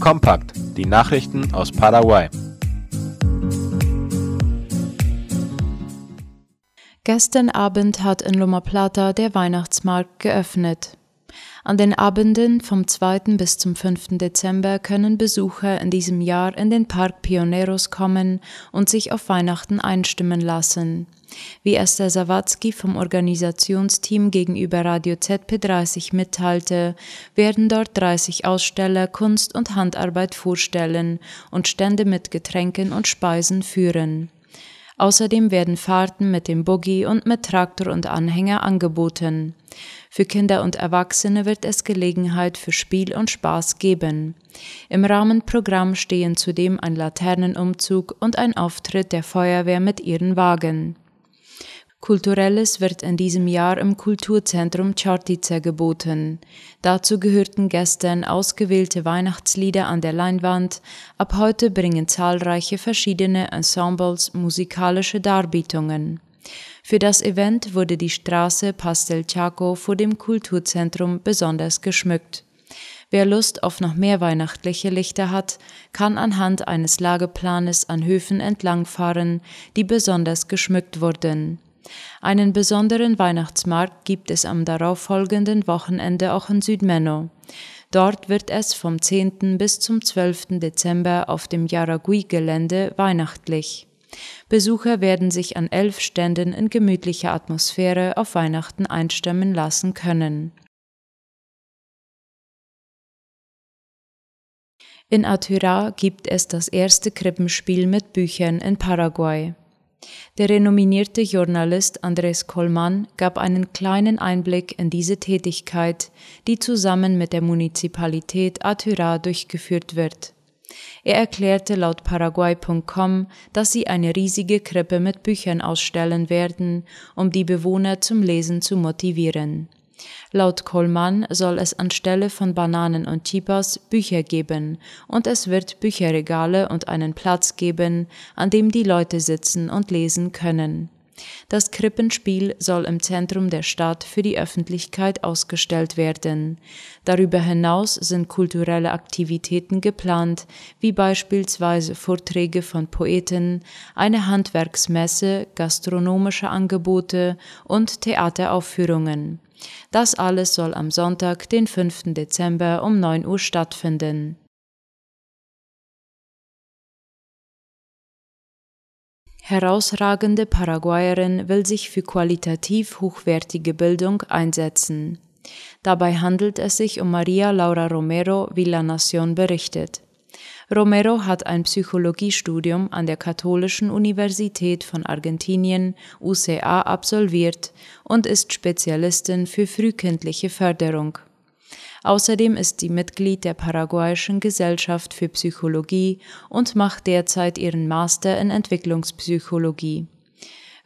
Kompakt, die Nachrichten aus Paraguay. Gestern Abend hat in Loma Plata der Weihnachtsmarkt geöffnet. An den Abenden vom 2. bis zum 5. Dezember können Besucher in diesem Jahr in den Park Pioneros kommen und sich auf Weihnachten einstimmen lassen. Wie Esther Sawatzki vom Organisationsteam gegenüber Radio ZP30 mitteilte, werden dort 30 Aussteller Kunst und Handarbeit vorstellen und Stände mit Getränken und Speisen führen. Außerdem werden Fahrten mit dem Buggy und mit Traktor und Anhänger angeboten. Für Kinder und Erwachsene wird es Gelegenheit für Spiel und Spaß geben. Im Rahmenprogramm stehen zudem ein Laternenumzug und ein Auftritt der Feuerwehr mit ihren Wagen. Kulturelles wird in diesem Jahr im Kulturzentrum Chartice geboten. Dazu gehörten gestern ausgewählte Weihnachtslieder an der Leinwand. Ab heute bringen zahlreiche verschiedene Ensembles musikalische Darbietungen. Für das Event wurde die Straße Pastel Chaco vor dem Kulturzentrum besonders geschmückt. Wer Lust auf noch mehr weihnachtliche Lichter hat, kann anhand eines Lageplanes an Höfen entlangfahren, die besonders geschmückt wurden. Einen besonderen Weihnachtsmarkt gibt es am darauffolgenden Wochenende auch in Südmenno. Dort wird es vom 10. bis zum 12. Dezember auf dem Yaragui-Gelände weihnachtlich. Besucher werden sich an elf Ständen in gemütlicher Atmosphäre auf Weihnachten einstimmen lassen können. In Atyra gibt es das erste Krippenspiel mit Büchern in Paraguay. Der renominierte Journalist Andres Kollmann gab einen kleinen Einblick in diese Tätigkeit, die zusammen mit der Municipalität Atyra durchgeführt wird. Er erklärte laut Paraguay.com, dass sie eine riesige Krippe mit Büchern ausstellen werden, um die Bewohner zum Lesen zu motivieren. Laut Kollmann soll es anstelle von Bananen und Chipas Bücher geben und es wird Bücherregale und einen Platz geben, an dem die Leute sitzen und lesen können. Das Krippenspiel soll im Zentrum der Stadt für die Öffentlichkeit ausgestellt werden. Darüber hinaus sind kulturelle Aktivitäten geplant, wie beispielsweise Vorträge von Poeten, eine Handwerksmesse, gastronomische Angebote und Theateraufführungen. Das alles soll am Sonntag, den 5. Dezember um 9 Uhr stattfinden. Herausragende Paraguayerin will sich für qualitativ hochwertige Bildung einsetzen. Dabei handelt es sich um Maria Laura Romero, wie La Nación berichtet. Romero hat ein Psychologiestudium an der Katholischen Universität von Argentinien UCA absolviert und ist Spezialistin für frühkindliche Förderung. Außerdem ist sie Mitglied der Paraguayischen Gesellschaft für Psychologie und macht derzeit ihren Master in Entwicklungspsychologie.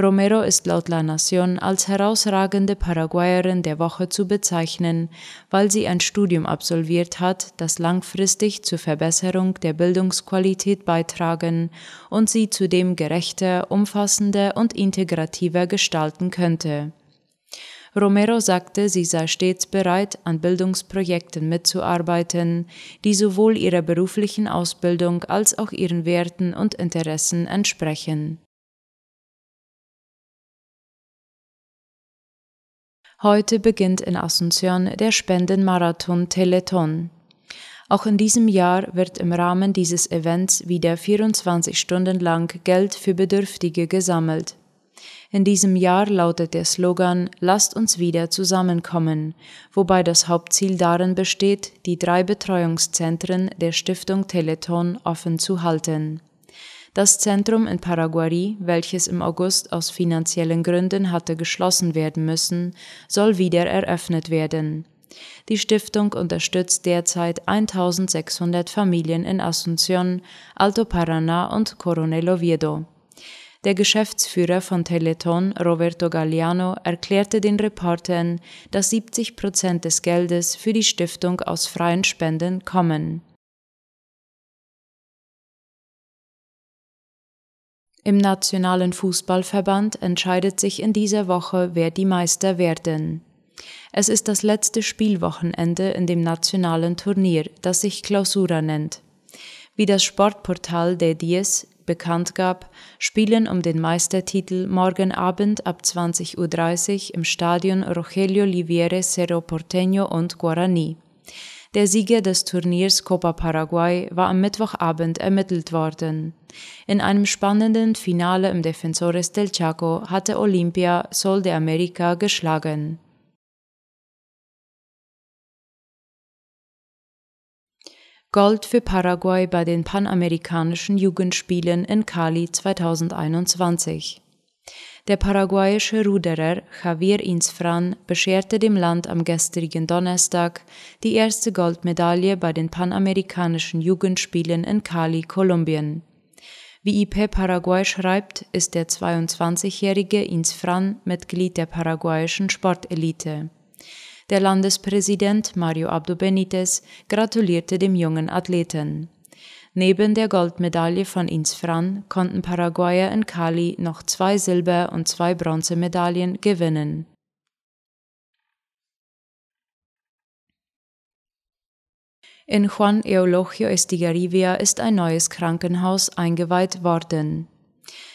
Romero ist laut La Nación als herausragende Paraguayerin der Woche zu bezeichnen, weil sie ein Studium absolviert hat, das langfristig zur Verbesserung der Bildungsqualität beitragen und sie zudem gerechter, umfassender und integrativer gestalten könnte. Romero sagte, sie sei stets bereit, an Bildungsprojekten mitzuarbeiten, die sowohl ihrer beruflichen Ausbildung als auch ihren Werten und Interessen entsprechen. Heute beginnt in Asunción der Spendenmarathon Teleton. Auch in diesem Jahr wird im Rahmen dieses Events wieder 24 Stunden lang Geld für Bedürftige gesammelt. In diesem Jahr lautet der Slogan Lasst uns wieder zusammenkommen, wobei das Hauptziel darin besteht, die drei Betreuungszentren der Stiftung Teleton offen zu halten. Das Zentrum in Paraguay, welches im August aus finanziellen Gründen hatte geschlossen werden müssen, soll wieder eröffnet werden. Die Stiftung unterstützt derzeit 1600 Familien in Asunción, Alto Paraná und Coronel Oviedo. Der Geschäftsführer von Teleton, Roberto Galliano, erklärte den Reportern, dass 70 Prozent des Geldes für die Stiftung aus freien Spenden kommen. Im Nationalen Fußballverband entscheidet sich in dieser Woche, wer die Meister werden. Es ist das letzte Spielwochenende in dem nationalen Turnier, das sich Clausura nennt. Wie das Sportportal de Dies bekannt gab, spielen um den Meistertitel morgen Abend ab 20.30 Uhr im Stadion Rogelio Liviere Cerro Porteño und Guarani. Der Sieger des Turniers Copa Paraguay war am Mittwochabend ermittelt worden. In einem spannenden Finale im Defensores del Chaco hatte Olympia Sol de America geschlagen. Gold für Paraguay bei den Panamerikanischen Jugendspielen in Cali 2021. Der paraguayische Ruderer Javier Insfran bescherte dem Land am gestrigen Donnerstag die erste Goldmedaille bei den Panamerikanischen Jugendspielen in Cali, Kolumbien. Wie IP Paraguay schreibt, ist der 22-jährige Insfran Mitglied der paraguayischen Sportelite. Der Landespräsident Mario Abdo Benitez gratulierte dem jungen Athleten. Neben der Goldmedaille von Insfran konnten Paraguayer in Cali noch zwei Silber- und zwei Bronzemedaillen gewinnen. In Juan Eulogio Estigarribia ist ein neues Krankenhaus eingeweiht worden.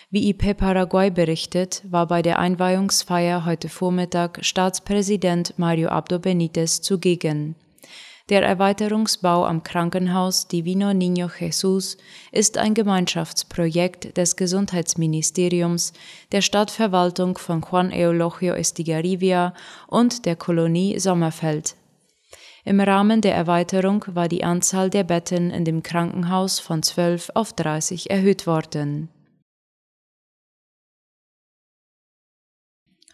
Wie IP Paraguay berichtet, war bei der Einweihungsfeier heute Vormittag Staatspräsident Mario Abdo Benitez zugegen. Der Erweiterungsbau am Krankenhaus Divino Niño Jesús ist ein Gemeinschaftsprojekt des Gesundheitsministeriums, der Stadtverwaltung von Juan Eulogio Estigarribia und der Kolonie Sommerfeld. Im Rahmen der Erweiterung war die Anzahl der Betten in dem Krankenhaus von 12 auf 30 erhöht worden.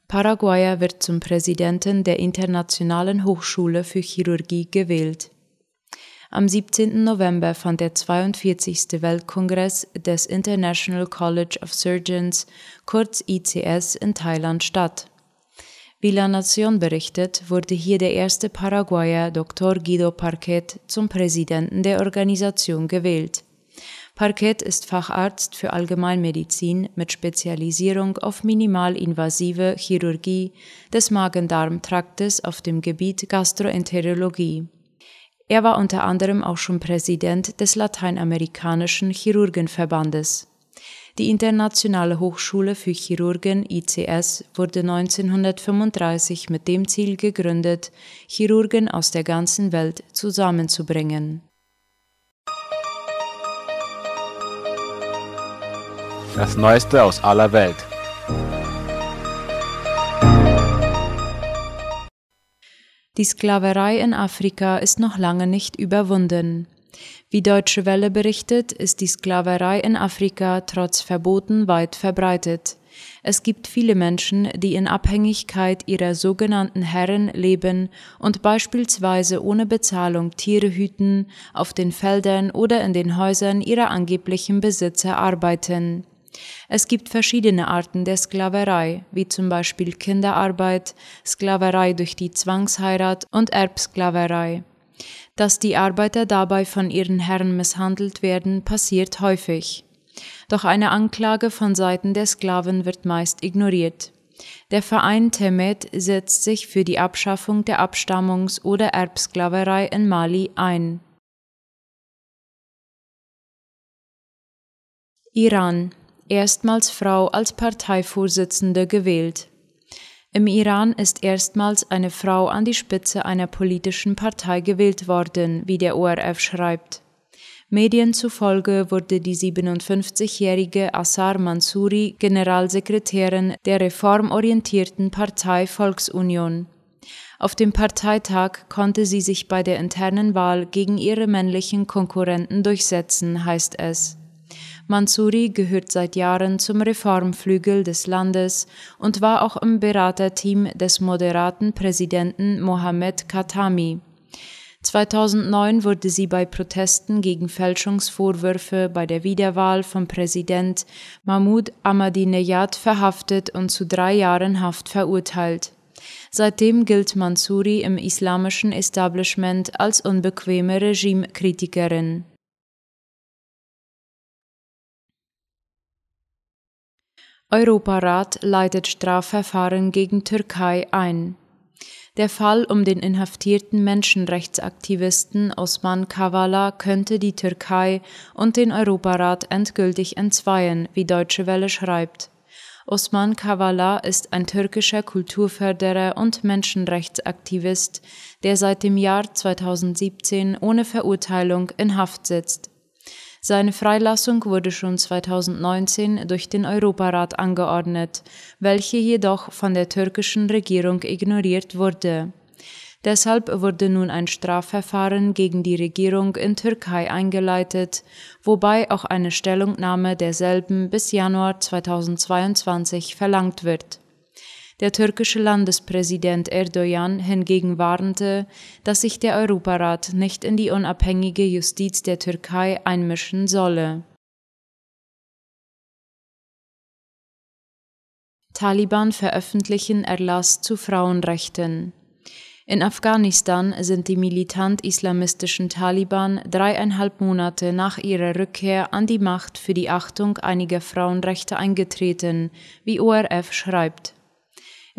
Paraguayer wird zum Präsidenten der Internationalen Hochschule für Chirurgie gewählt. Am 17. November fand der 42. Weltkongress des International College of Surgeons, kurz ICS, in Thailand statt. Wie La Nation berichtet, wurde hier der erste Paraguayer Dr. Guido Parquet zum Präsidenten der Organisation gewählt. Parquet ist Facharzt für Allgemeinmedizin mit Spezialisierung auf minimalinvasive Chirurgie des Magen-Darm-Traktes auf dem Gebiet Gastroenterologie. Er war unter anderem auch schon Präsident des Lateinamerikanischen Chirurgenverbandes. Die Internationale Hochschule für Chirurgen ICS wurde 1935 mit dem Ziel gegründet, Chirurgen aus der ganzen Welt zusammenzubringen. Das Neueste aus aller Welt. Die Sklaverei in Afrika ist noch lange nicht überwunden. Wie Deutsche Welle berichtet, ist die Sklaverei in Afrika trotz Verboten weit verbreitet. Es gibt viele Menschen, die in Abhängigkeit ihrer sogenannten Herren leben und beispielsweise ohne Bezahlung Tiere hüten, auf den Feldern oder in den Häusern ihrer angeblichen Besitzer arbeiten. Es gibt verschiedene Arten der Sklaverei, wie zum Beispiel Kinderarbeit, Sklaverei durch die Zwangsheirat und Erbsklaverei. Dass die Arbeiter dabei von ihren Herren misshandelt werden, passiert häufig. Doch eine Anklage von Seiten der Sklaven wird meist ignoriert. Der Verein Temet setzt sich für die Abschaffung der Abstammungs- oder Erbsklaverei in Mali ein. Iran erstmals Frau als Parteivorsitzende gewählt. Im Iran ist erstmals eine Frau an die Spitze einer politischen Partei gewählt worden, wie der ORF schreibt. Medien zufolge wurde die 57-jährige Assar Mansouri Generalsekretärin der reformorientierten Partei Volksunion. Auf dem Parteitag konnte sie sich bei der internen Wahl gegen ihre männlichen Konkurrenten durchsetzen, heißt es. Mansouri gehört seit Jahren zum Reformflügel des Landes und war auch im Beraterteam des moderaten Präsidenten Mohammed Khatami. 2009 wurde sie bei Protesten gegen Fälschungsvorwürfe bei der Wiederwahl von Präsident Mahmoud Ahmadinejad verhaftet und zu drei Jahren Haft verurteilt. Seitdem gilt Mansouri im islamischen Establishment als unbequeme Regimekritikerin. Europarat leitet Strafverfahren gegen Türkei ein. Der Fall um den inhaftierten Menschenrechtsaktivisten Osman Kavala könnte die Türkei und den Europarat endgültig entzweien, wie Deutsche Welle schreibt. Osman Kavala ist ein türkischer Kulturförderer und Menschenrechtsaktivist, der seit dem Jahr 2017 ohne Verurteilung in Haft sitzt. Seine Freilassung wurde schon 2019 durch den Europarat angeordnet, welche jedoch von der türkischen Regierung ignoriert wurde. Deshalb wurde nun ein Strafverfahren gegen die Regierung in Türkei eingeleitet, wobei auch eine Stellungnahme derselben bis Januar 2022 verlangt wird. Der türkische Landespräsident Erdogan hingegen warnte, dass sich der Europarat nicht in die unabhängige Justiz der Türkei einmischen solle. Taliban veröffentlichen Erlass zu Frauenrechten. In Afghanistan sind die militant-islamistischen Taliban dreieinhalb Monate nach ihrer Rückkehr an die Macht für die Achtung einiger Frauenrechte eingetreten, wie ORF schreibt.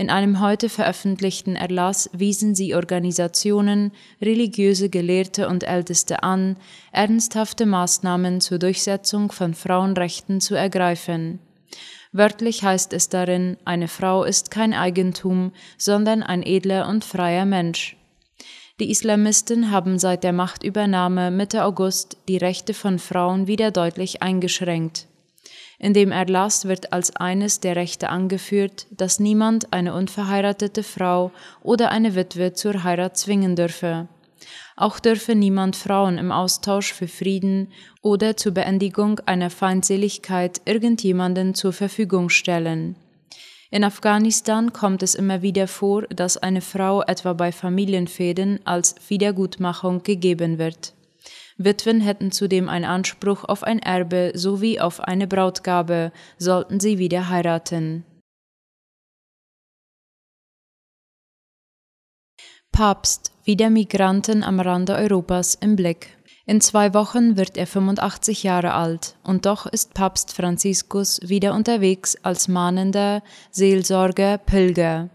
In einem heute veröffentlichten Erlass wiesen sie Organisationen, religiöse Gelehrte und Älteste an, ernsthafte Maßnahmen zur Durchsetzung von Frauenrechten zu ergreifen. Wörtlich heißt es darin, eine Frau ist kein Eigentum, sondern ein edler und freier Mensch. Die Islamisten haben seit der Machtübernahme Mitte August die Rechte von Frauen wieder deutlich eingeschränkt. In dem Erlass wird als eines der Rechte angeführt, dass niemand eine unverheiratete Frau oder eine Witwe zur Heirat zwingen dürfe. Auch dürfe niemand Frauen im Austausch für Frieden oder zur Beendigung einer Feindseligkeit irgendjemanden zur Verfügung stellen. In Afghanistan kommt es immer wieder vor, dass eine Frau etwa bei Familienfäden als Wiedergutmachung gegeben wird. Witwen hätten zudem einen Anspruch auf ein Erbe sowie auf eine Brautgabe, sollten sie wieder heiraten. Papst, wieder Migranten am Rande Europas im Blick. In zwei Wochen wird er 85 Jahre alt, und doch ist Papst Franziskus wieder unterwegs als mahnender Seelsorger, Pilger.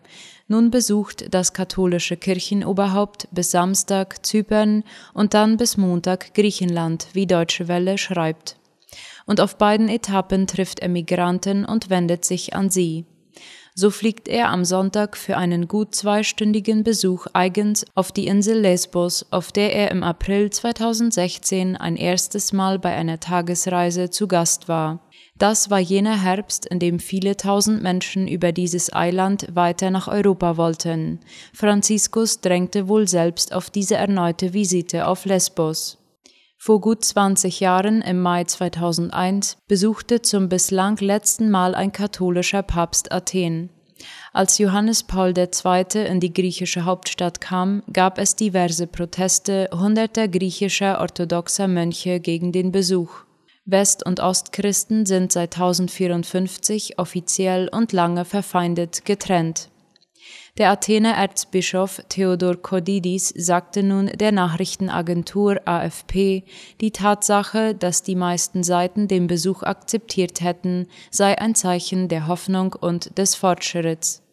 Nun besucht das katholische Kirchenoberhaupt bis Samstag Zypern und dann bis Montag Griechenland, wie Deutsche Welle schreibt. Und auf beiden Etappen trifft er Migranten und wendet sich an sie. So fliegt er am Sonntag für einen gut zweistündigen Besuch eigens auf die Insel Lesbos, auf der er im April 2016 ein erstes Mal bei einer Tagesreise zu Gast war. Das war jener Herbst, in dem viele tausend Menschen über dieses Eiland weiter nach Europa wollten. Franziskus drängte wohl selbst auf diese erneute Visite auf Lesbos. Vor gut 20 Jahren, im Mai 2001, besuchte zum bislang letzten Mal ein katholischer Papst Athen. Als Johannes Paul II. in die griechische Hauptstadt kam, gab es diverse Proteste hunderter griechischer orthodoxer Mönche gegen den Besuch. West- und Ostchristen sind seit 1054 offiziell und lange verfeindet getrennt. Der Athener Erzbischof Theodor Kodidis sagte nun der Nachrichtenagentur AFP, die Tatsache, dass die meisten Seiten den Besuch akzeptiert hätten, sei ein Zeichen der Hoffnung und des Fortschritts.